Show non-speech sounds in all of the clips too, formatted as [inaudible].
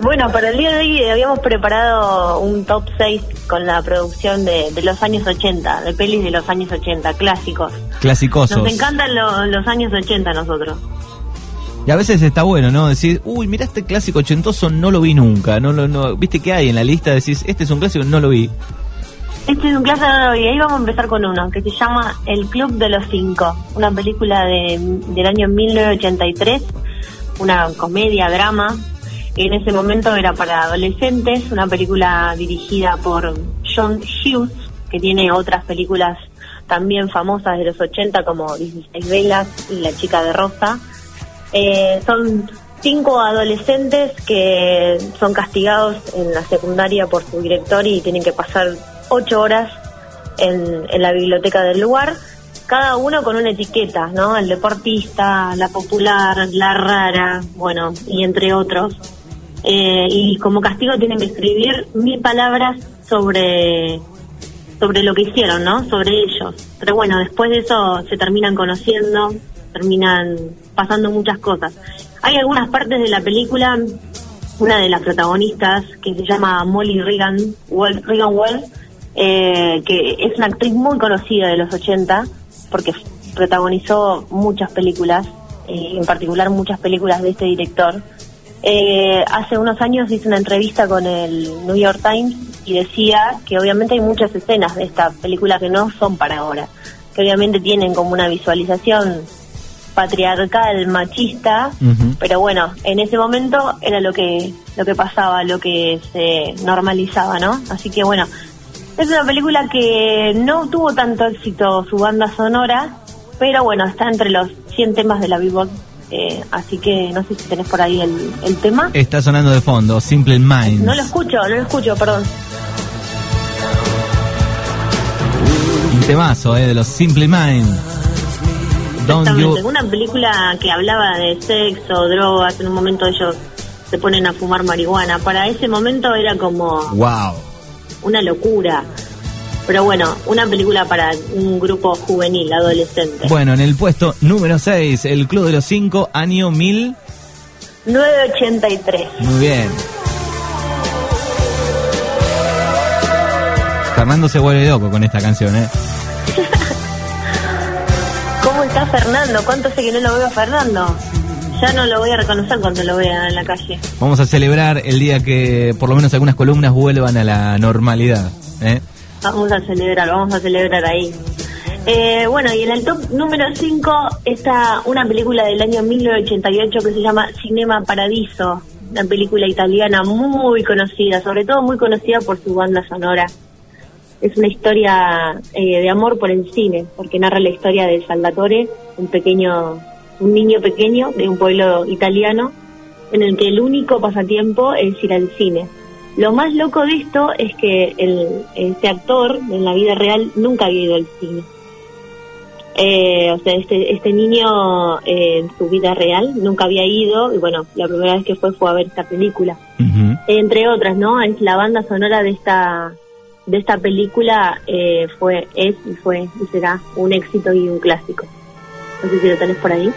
Bueno, para el día de hoy habíamos preparado un top 6 con la producción de, de los años 80, de pelis de los años 80, clásicos. Clasicosos. Nos encantan lo- los años 80 a nosotros. Y a veces está bueno, ¿no? Decir, uy, mira este clásico ochentoso, no lo vi nunca. No, lo no, ¿Viste qué hay en la lista? Decís, este es un clásico, no lo vi. Este es un clásico y ahí vamos a empezar con uno que se llama El Club de los Cinco, una película de, del año 1983, una comedia, drama, que en ese momento era para adolescentes, una película dirigida por John Hughes, que tiene otras películas también famosas de los 80 como 16 velas y La chica de rosa. Eh, son cinco adolescentes que son castigados en la secundaria por su director y tienen que pasar ocho horas en, en la biblioteca del lugar, cada uno con una etiqueta, ¿no? El deportista, la popular, la rara, bueno, y entre otros. Eh, y como castigo tienen que escribir mil palabras sobre sobre lo que hicieron, ¿no? Sobre ellos. Pero bueno, después de eso se terminan conociendo, terminan pasando muchas cosas. Hay algunas partes de la película, una de las protagonistas, que se llama Molly Regan, Well, Regan Well, eh, que es una actriz muy conocida de los 80, porque protagonizó muchas películas, eh, en particular muchas películas de este director. Eh, hace unos años hice una entrevista con el New York Times y decía que obviamente hay muchas escenas de esta película que no son para ahora, que obviamente tienen como una visualización patriarcal, machista, pero bueno, en ese momento era lo que lo que pasaba, lo que se normalizaba, ¿no? Así que bueno, es una película que no tuvo tanto éxito su banda sonora, pero bueno, está entre los 100 temas de la Billboard, eh, así que no sé si tenés por ahí el, el tema. Está sonando de fondo, Simple Minds. No lo escucho, no lo escucho, perdón. Un temazo, ¿eh? De los Simple Minds. Exactamente, you... una película que hablaba de sexo, drogas, en un momento ellos se ponen a fumar marihuana. Para ese momento era como Wow. una locura. Pero bueno, una película para un grupo juvenil, adolescente. Bueno, en el puesto número 6, El Club de los Cinco, año 1000. 983. Muy bien. Fernando se vuelve loco con esta canción, ¿eh? [laughs] ¿Cómo está Fernando? ¿Cuánto hace que no lo veo a Fernando? Ya no lo voy a reconocer cuando lo vea en la calle. Vamos a celebrar el día que por lo menos algunas columnas vuelvan a la normalidad, ¿eh? Vamos a celebrar, vamos a celebrar ahí. Eh, bueno, y en el top número 5 está una película del año 1988 que se llama Cinema Paradiso, una película italiana muy conocida, sobre todo muy conocida por su banda sonora. Es una historia eh, de amor por el cine, porque narra la historia de Salvatore, un pequeño, un niño pequeño de un pueblo italiano, en el que el único pasatiempo es ir al cine. Lo más loco de esto es que el, este actor en la vida real nunca había ido al cine. Eh, o sea, este, este niño eh, en su vida real nunca había ido y bueno, la primera vez que fue fue a ver esta película. Entre otras, ¿no? Es la banda sonora de esta de esta película eh, fue es y fue y será un éxito y un clásico. No sé si lo tenés por ahí.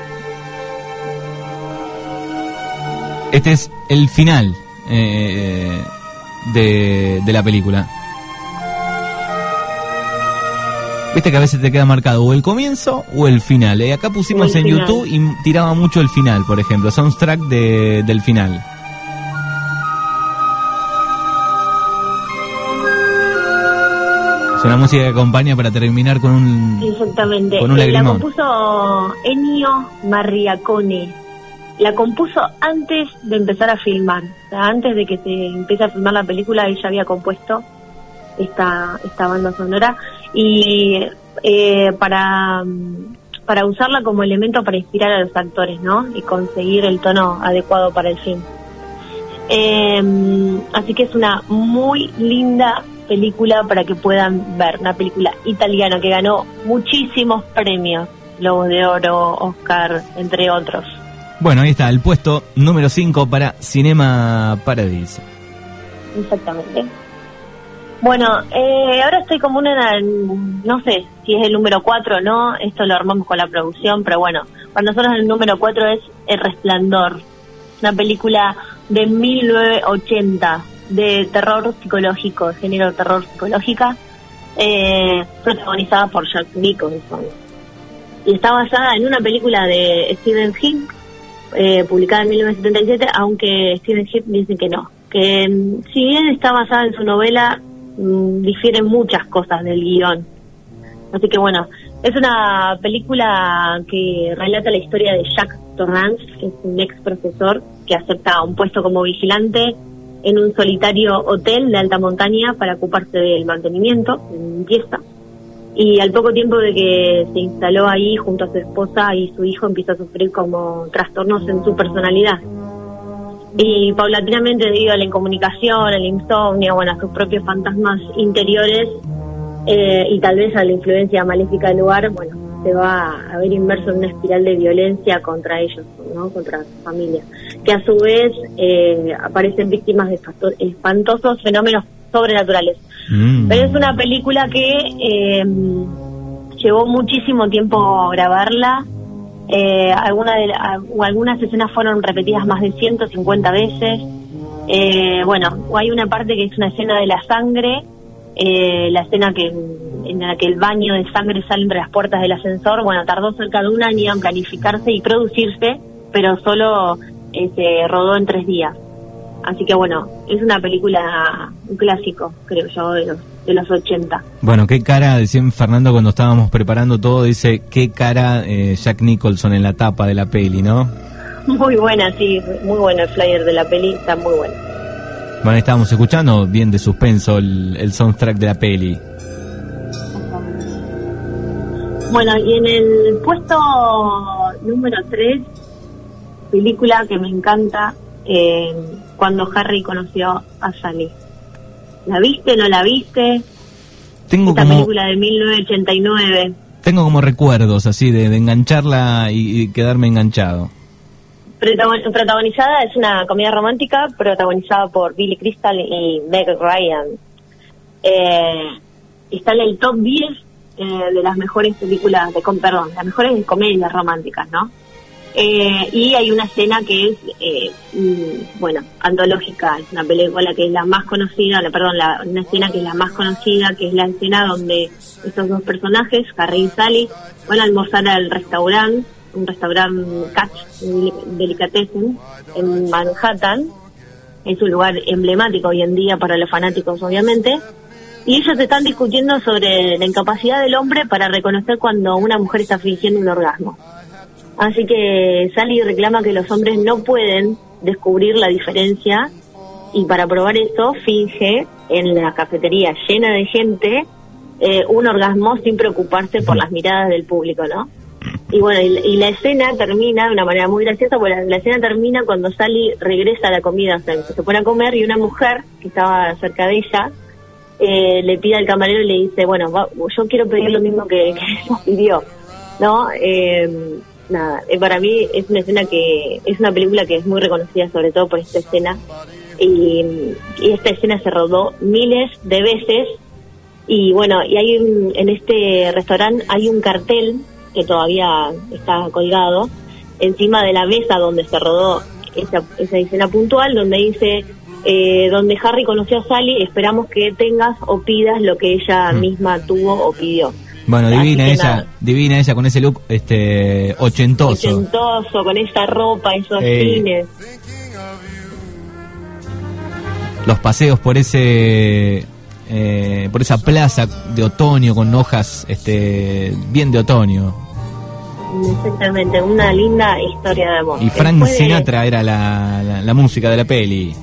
Este es el final eh, de, de la película. Viste que a veces te queda marcado o el comienzo o el final. Eh, acá pusimos en final. YouTube y tiraba mucho el final, por ejemplo, soundtrack de, del final. Es una música que acompaña para terminar con un... Exactamente. Con un la compuso Ennio Marriacone. La compuso antes de empezar a filmar. O sea, antes de que se empiece a filmar la película, ella había compuesto esta, esta banda sonora. Y eh, para, para usarla como elemento para inspirar a los actores, ¿no? Y conseguir el tono adecuado para el film. Eh, así que es una muy linda película para que puedan ver. Una película italiana que ganó muchísimos premios. Globos de Oro, Oscar, entre otros. Bueno, ahí está, el puesto número 5 para Cinema Paradiso. Exactamente. Bueno, eh, ahora estoy como una, no sé si es el número 4 o no, esto lo armamos con la producción, pero bueno, para nosotros el número 4 es El Resplandor, una película de 1980 de terror psicológico, género terror psicológica, eh, protagonizada por Jack Nicholson. Y está basada en una película de Stephen King, eh, publicada en 1977, aunque Stephen King dice que no. Que mm, si bien está basada en su novela, mm, difieren muchas cosas del guion. Así que bueno, es una película que relata la historia de Jack Torrance, que es un ex profesor que acepta un puesto como vigilante en un solitario hotel de alta montaña para ocuparse del mantenimiento, limpieza. Y al poco tiempo de que se instaló ahí junto a su esposa y su hijo empieza a sufrir como trastornos en su personalidad. Y paulatinamente debido a la incomunicación, al insomnio, bueno, a sus propios fantasmas interiores eh, y tal vez a la influencia maléfica del lugar, bueno, se va a ver inmerso en una espiral de violencia contra ellos, ¿no? contra su familia, que a su vez eh, aparecen víctimas de espantosos fenómenos sobrenaturales. Mm. Pero es una película que eh, llevó muchísimo tiempo grabarla. Eh, alguna de algunas escenas fueron repetidas más de 150 veces. Eh, bueno, hay una parte que es una escena de la sangre, eh, la escena que en la que el baño de sangre sale entre las puertas del ascensor, bueno, tardó cerca de un año en planificarse y producirse, pero solo eh, se rodó en tres días. Así que bueno, es una película, un clásico, creo yo, de los, de los 80. Bueno, qué cara, decía Fernando cuando estábamos preparando todo, dice, qué cara eh, Jack Nicholson en la tapa de la peli, ¿no? Muy buena, sí, muy bueno el flyer de la peli, está muy bueno. Bueno, estábamos escuchando bien de suspenso el, el soundtrack de la peli. Bueno, y en el puesto número 3, película que me encanta, eh, cuando Harry conoció a Sally. ¿La viste, no la viste? Tengo Esta película de 1989. Tengo como recuerdos así de, engancharla y, quedarme enganchado. protagonizada, es una comedia romántica protagonizada por Billy Crystal y Meg Ryan. Eh, está en el top 10 eh, de las mejores películas, de, perdón, las mejores comedias románticas, ¿no? Eh, y hay una escena que es, eh, mm, bueno, antológica, es una película que es la más conocida, perdón, la, una escena que es la más conocida, que es la escena donde estos dos personajes, Harry y Sally, van a almorzar al restaurante, un restaurante Catch Delicatessen en Manhattan, es un lugar emblemático hoy en día para los fanáticos, obviamente, y ellos están discutiendo sobre la incapacidad del hombre para reconocer cuando una mujer está fingiendo un orgasmo. Así que Sally reclama que los hombres no pueden descubrir la diferencia y para probar eso finge en la cafetería llena de gente eh, un orgasmo sin preocuparse por las miradas del público, ¿no? Y bueno, y, la escena termina de una manera muy graciosa, porque la, escena termina cuando Sally regresa a la comida, o sea, se pone a comer y una mujer que estaba cerca de ella eh, le pide al camarero y le dice, bueno, yo quiero pedir lo mismo que, que pidió, ¿no? Eh, nada, eh, para mí es una escena que, es una película que es muy reconocida sobre todo por esta escena, y, esta escena se rodó miles de veces, y bueno, y hay en este restaurante hay un cartel que todavía está colgado encima de la mesa donde se rodó esa, esa escena puntual, donde dice eh, donde Harry conoció a Sally, esperamos que tengas o pidas lo que ella mm. misma tuvo o pidió. Bueno, divina ella, divina ella con ese look este ochentoso. Ochentoso, con esa ropa, esos cines. Los paseos por ese eh, por esa plaza de otoño con hojas este bien de otoño. Exactamente, una linda historia de amor. Y Frank Sinatra era la, la música de la peli.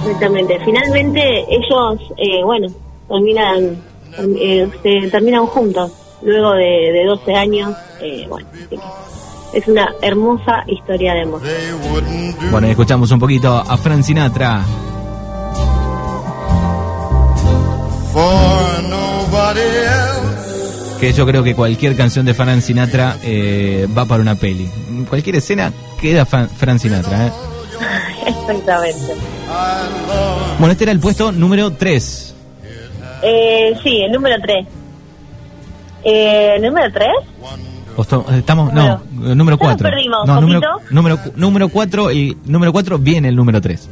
Exactamente. Finalmente ellos, eh, bueno, terminan, eh, se terminan juntos luego de, de 12 años. Eh, bueno, es una hermosa historia de amor. Bueno, escuchamos un poquito a Frank Sinatra. Que yo creo que cualquier canción de Frank Sinatra va para una peli. Cualquier escena queda Frank Sinatra. ¿eh? [laughs] Exactamente. Bueno, este era el puesto número 3. Eh, sí, el número 3. Eh, ¿El número 3? Estamos, no, número 4. No, número, número, número 4, el número 4 viene el número 3.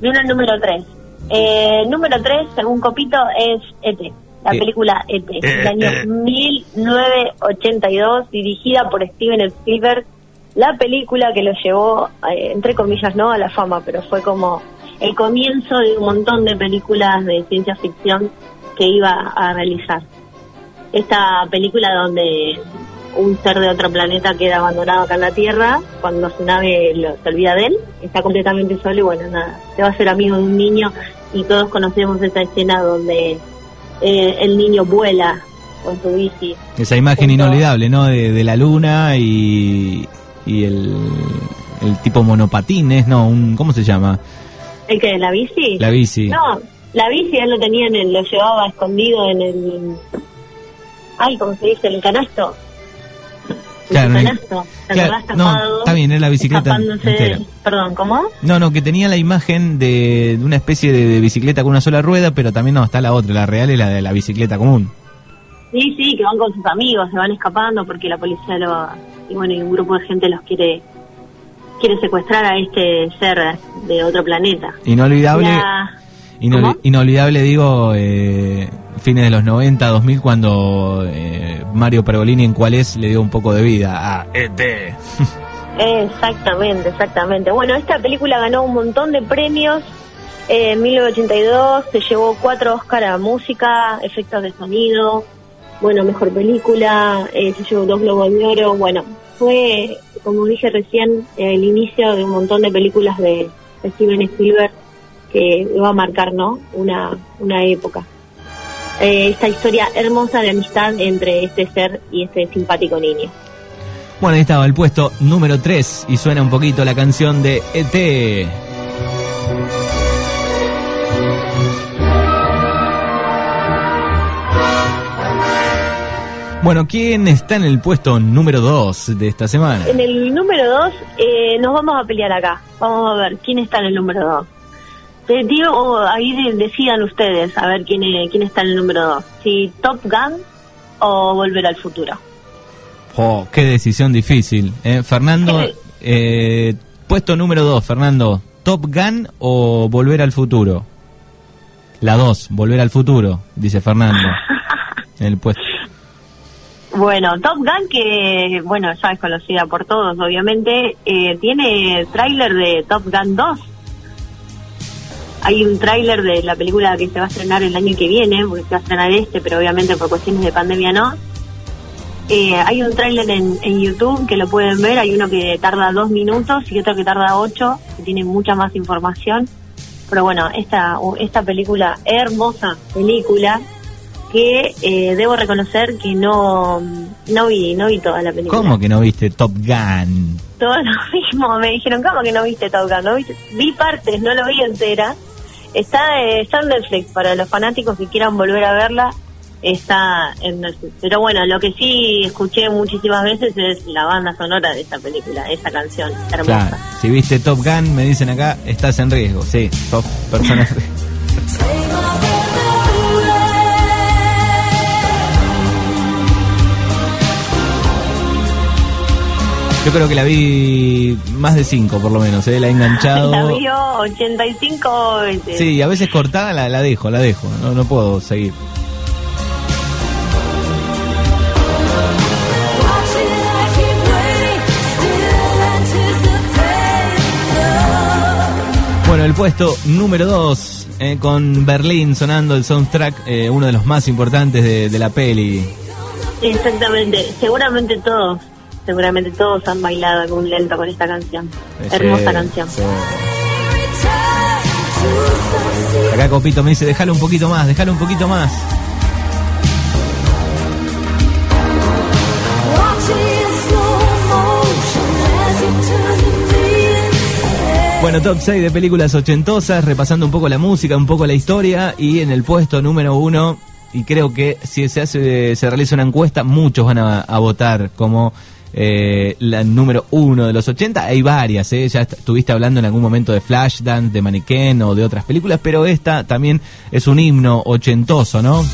Viene el número 3. Eh, número 3, según Copito, es ET, la eh, película ET, eh, del año 1982, dirigida por Steven Spielberg. La película que lo llevó, entre comillas, no a la fama, pero fue como el comienzo de un montón de películas de ciencia ficción que iba a realizar. Esta película donde un ser de otro planeta queda abandonado acá en la Tierra, cuando su nave lo, se olvida de él, está completamente solo y bueno, nada, se va a hacer amigo de un niño y todos conocemos esa escena donde eh, el niño vuela con su bici. Esa imagen inolvidable, ¿no? De, la luna y, y el, el tipo monopatines, ¿no? Un, ¿Cómo se llama? ¿El que? ¿La bici? La bici. No, la bici él lo tenía en el, lo llevaba escondido en el... Ay, ¿cómo se dice? El canasto. Claro, no, está bien, es la bicicleta Perdón, ¿cómo? No, no, que tenía la imagen de, una especie de, bicicleta con una sola rueda, pero también no, está la otra, la real es la de la bicicleta común. Sí, sí, que van con sus amigos, se van escapando porque la policía lo... Y bueno, y un grupo de gente los quiere quiere secuestrar a este ser de otro planeta. Inolvidable. Inolvidable, digo, eh, fines de los 90, 2000, cuando eh, Mario Pergolini en Cuál es le dio un poco de vida a ET. [laughs] Exactamente, exactamente. Bueno, esta película ganó un montón de premios. en 1982 se llevó cuatro Oscar a música, efectos de sonido, bueno, mejor película, eh, se llevó dos Globos de Oro. Bueno, fue, como dije recién, el inicio de un montón de películas de, Steven Spielberg que va a marcar, ¿no? Una, una época. Eh, esta historia hermosa de amistad entre este ser y este simpático niño. Bueno, ahí estaba el puesto número 3 y suena un poquito la canción de ET. Bueno, ¿quién está en el puesto número 2 de esta semana? En el número 2 eh, nos vamos a pelear acá. Vamos a ver quién está en el número 2. Te digo, ahí decidan ustedes a ver quién, quién está en el número 2. Si Top Gun o Volver al Futuro. Oh, qué decisión difícil. Eh, Fernando, eh, puesto número 2, Fernando. ¿Top Gun o Volver al Futuro? La 2, Volver al Futuro, dice Fernando. [laughs] en el puesto. Bueno, Top Gun, que bueno, ya es conocida por todos, obviamente, eh, tiene tráiler de Top Gun 2 hay un tráiler de la película que se va a estrenar el año que viene, porque se va a estrenar este, pero obviamente por cuestiones de pandemia no. Eh, hay un tráiler en, en, YouTube que lo pueden ver, hay uno que tarda dos minutos y otro que tarda ocho, que tiene mucha más información. Pero bueno, esta, esta película, hermosa película, que eh, debo reconocer que no, no vi, no vi toda la película. ¿Cómo que no viste Top Gun? Todo lo [laughs] mismo, me dijeron, ¿cómo que no viste Top Gun? ¿No viste? Vi partes, no lo vi entera Está, eh, está en Netflix, para los fanáticos que quieran volver a verla, está en Netflix. Pero bueno, lo que sí escuché muchísimas veces es la banda sonora de esta película, esa canción hermosa. Claro, si viste Top Gun, me dicen acá, estás en riesgo, sí, sos persona [laughs] Yo creo que la vi más de 5 por lo menos, ¿eh? la he enganchado. [laughs] La vio 85 veces. Sí, a veces cortada la, la dejo, la dejo, no, no puedo seguir. Bueno, el puesto número 2, eh, con Berlín sonando el soundtrack, eh, uno de los más importantes de, de la peli. Exactamente, seguramente todos seguramente todos han bailado algún lento con esta canción. Hermosa canción. Acá Copito me dice, déjalo un poquito más, déjalo un poquito más. Bueno, top 6 de películas ochentosas, repasando un poco la música, un poco la historia y en el puesto número uno, y creo que si se hace, se realiza una encuesta, muchos van a votar como eh, la número uno de los 80. Hay varias, ¿eh? ya estuviste hablando en algún momento de Flashdance, de Mannequin o de otras películas, pero esta también es un himno ochentoso, ¿no?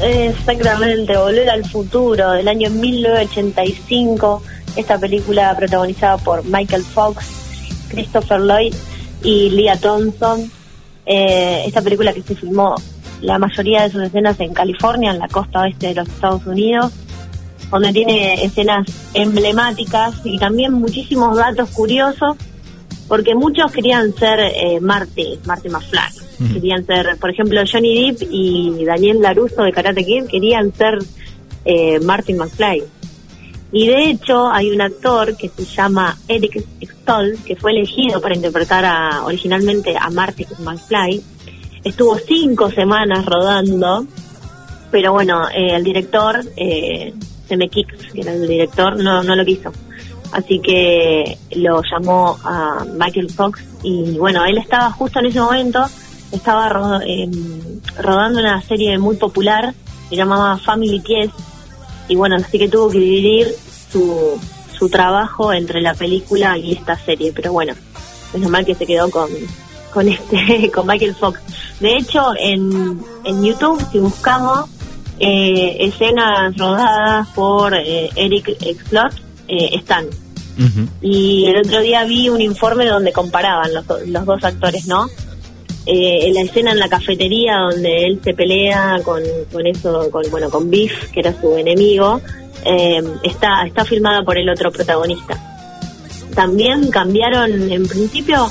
Exactamente, Volver al Futuro, del año 1985. Esta película protagonizada por Michael Fox, Christopher Lloyd y Leah Thompson. Eh, esta película que se filmó la mayoría de sus escenas en California, en la costa oeste de los Estados Unidos, donde tiene escenas emblemáticas y también muchísimos datos curiosos, porque muchos querían ser eh, Marty, Marty McFly. Querían ser, por ejemplo, Johnny Depp y Daniel LaRusso de Karate Kid querían ser eh, Martin McFly. Y de hecho hay un actor que se llama Eric Stoll, que fue elegido para interpretar a, originalmente a Martin McFly. Estuvo cinco semanas rodando, pero bueno, eh, el director, eh, Kicks, que era el director, no, no lo quiso. Así que lo llamó a Michael Fox y bueno, él estaba justo en ese momento estaba em, rodando una serie muy popular, se llamaba Family Kies, y bueno, así que tuvo que dividir su, su trabajo entre la película y esta serie, pero bueno, es normal que se quedó con, con este, [laughs] con Michael Fox. De hecho, en, en YouTube, si buscamos eh, escenas rodadas por eh, Eric Explot, eh, están. Y el otro día vi un informe donde comparaban los, los dos actores, ¿no? eh, la escena en la cafetería donde él se pelea con, con eso, con, bueno, con Biff, que era su enemigo, eh, está, está filmada por el otro protagonista. También cambiaron, en principio,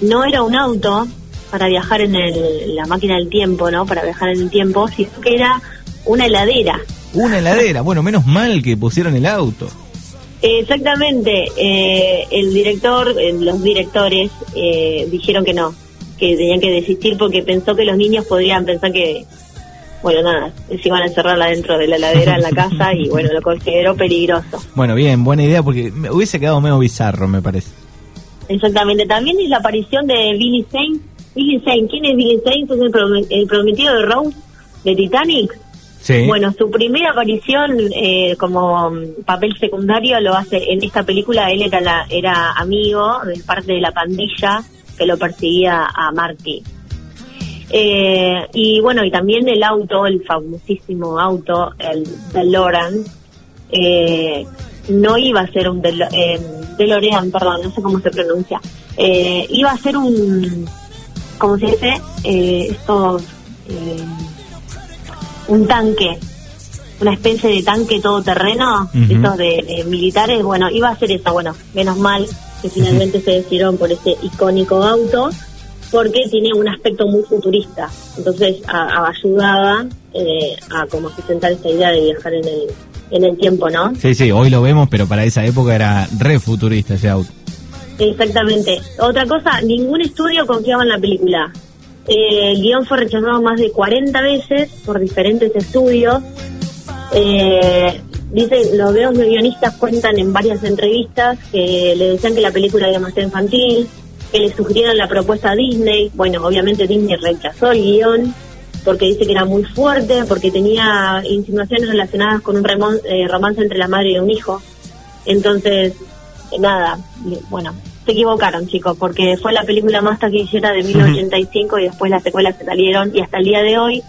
no era un auto para viajar en el, la máquina del tiempo, ¿no? Para viajar en el tiempo, sino que era una heladera. Una heladera, bueno, menos mal que pusieron el auto. Exactamente, eh, el director, eh, los directores eh, dijeron que no, que tenían que desistir porque pensó que los niños podrían pensar que, bueno, nada, se iban a encerrarla dentro de la ladera en la casa y bueno, lo consideró peligroso. Bueno, bien, buena idea porque me hubiese quedado medio bizarro, me parece. Exactamente, también es la aparición de Billy Zane. Billy Zane, ¿quién es Billy Zane? Es el, prometido de Rose de Titanic. Bueno, su primera aparición eh, como papel secundario lo hace en esta película. Él era, la, era amigo de parte de la pandilla que lo perseguía a Marty. Eh, y bueno, y también el auto, el famosísimo auto, el DeLorean, eh, no iba a ser un eh, DeLorean, perdón, no sé cómo se pronuncia, eh, iba a ser un, ¿cómo se dice? Eh, estos, un tanque, una especie de tanque todoterreno, estos de, de militares, bueno, iba a ser eso, bueno, menos mal que finalmente se decidieron por este icónico auto, porque tiene un aspecto muy futurista. Entonces ayudaba eh, a como sustentar esta idea de viajar en el, en el tiempo, ¿no? Sí, sí, hoy lo vemos, pero para esa época era re futurista ese auto. Exactamente. Otra cosa, ningún estudio confiaba en la película. Eh, el guion fue rechazado más de 40 veces por diferentes estudios. Eh, Dice, los videos de guionistas cuentan en varias entrevistas que le decían que la película era demasiado infantil, que le sugirieron la propuesta a Disney. Bueno, obviamente Disney rechazó el guion porque dice que era muy fuerte, porque tenía insinuaciones relacionadas con un eh, romance entre la madre y un hijo. Entonces, nada, bueno, se equivocaron chicos, porque fue la película más taquillera de 1985 y después las secuelas se salieron y hasta el día de hoy,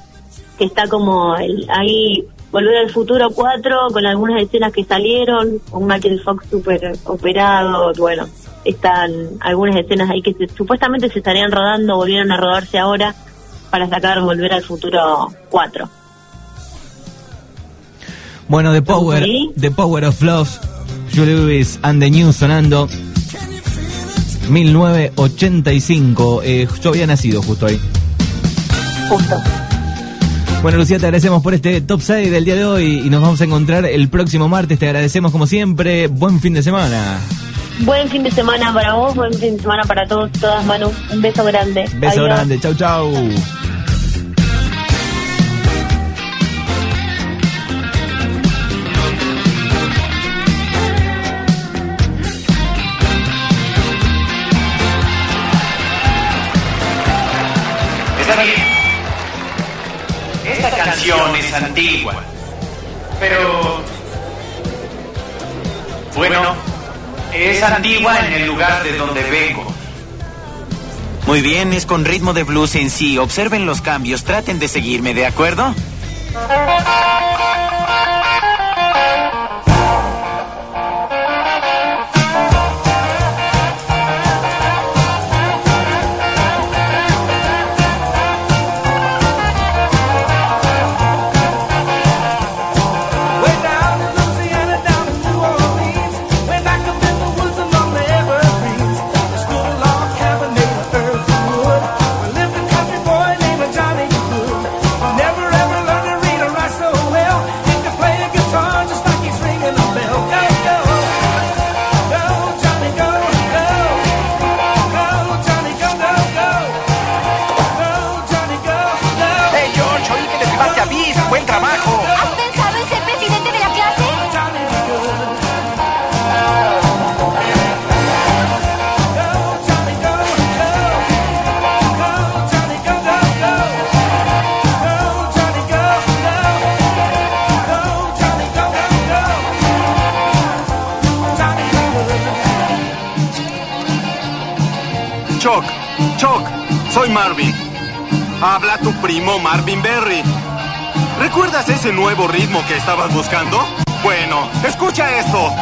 que está como el, ahí Volver al Futuro 4 con algunas escenas que salieron, un Michael Fox super operado, bueno, están algunas escenas ahí que supuestamente se estarían rodando, volvieron a rodarse ahora para sacar Volver al Futuro 4. Bueno, The Power, The Power of Love, Julie Lewis and the News sonando. 1985, eh, yo había nacido justo ahí. Justo. Bueno, Lucía, te agradecemos por este top 6 del día de hoy y nos vamos a encontrar el próximo martes. Te agradecemos como siempre. Buen fin de semana. Buen fin de semana para vos, buen fin de semana para todos, todas, Manu. Un beso grande. Beso grande. Chau, chau. Es antigua. Pero... Bueno, es antigua en el lugar de donde vengo. Muy bien, es con ritmo de blues en sí. Observen los cambios, traten de seguirme, ¿de acuerdo? Marvin. Habla tu primo Marvin Berry. ¿Recuerdas ese nuevo ritmo que estabas buscando? Bueno, escucha esto.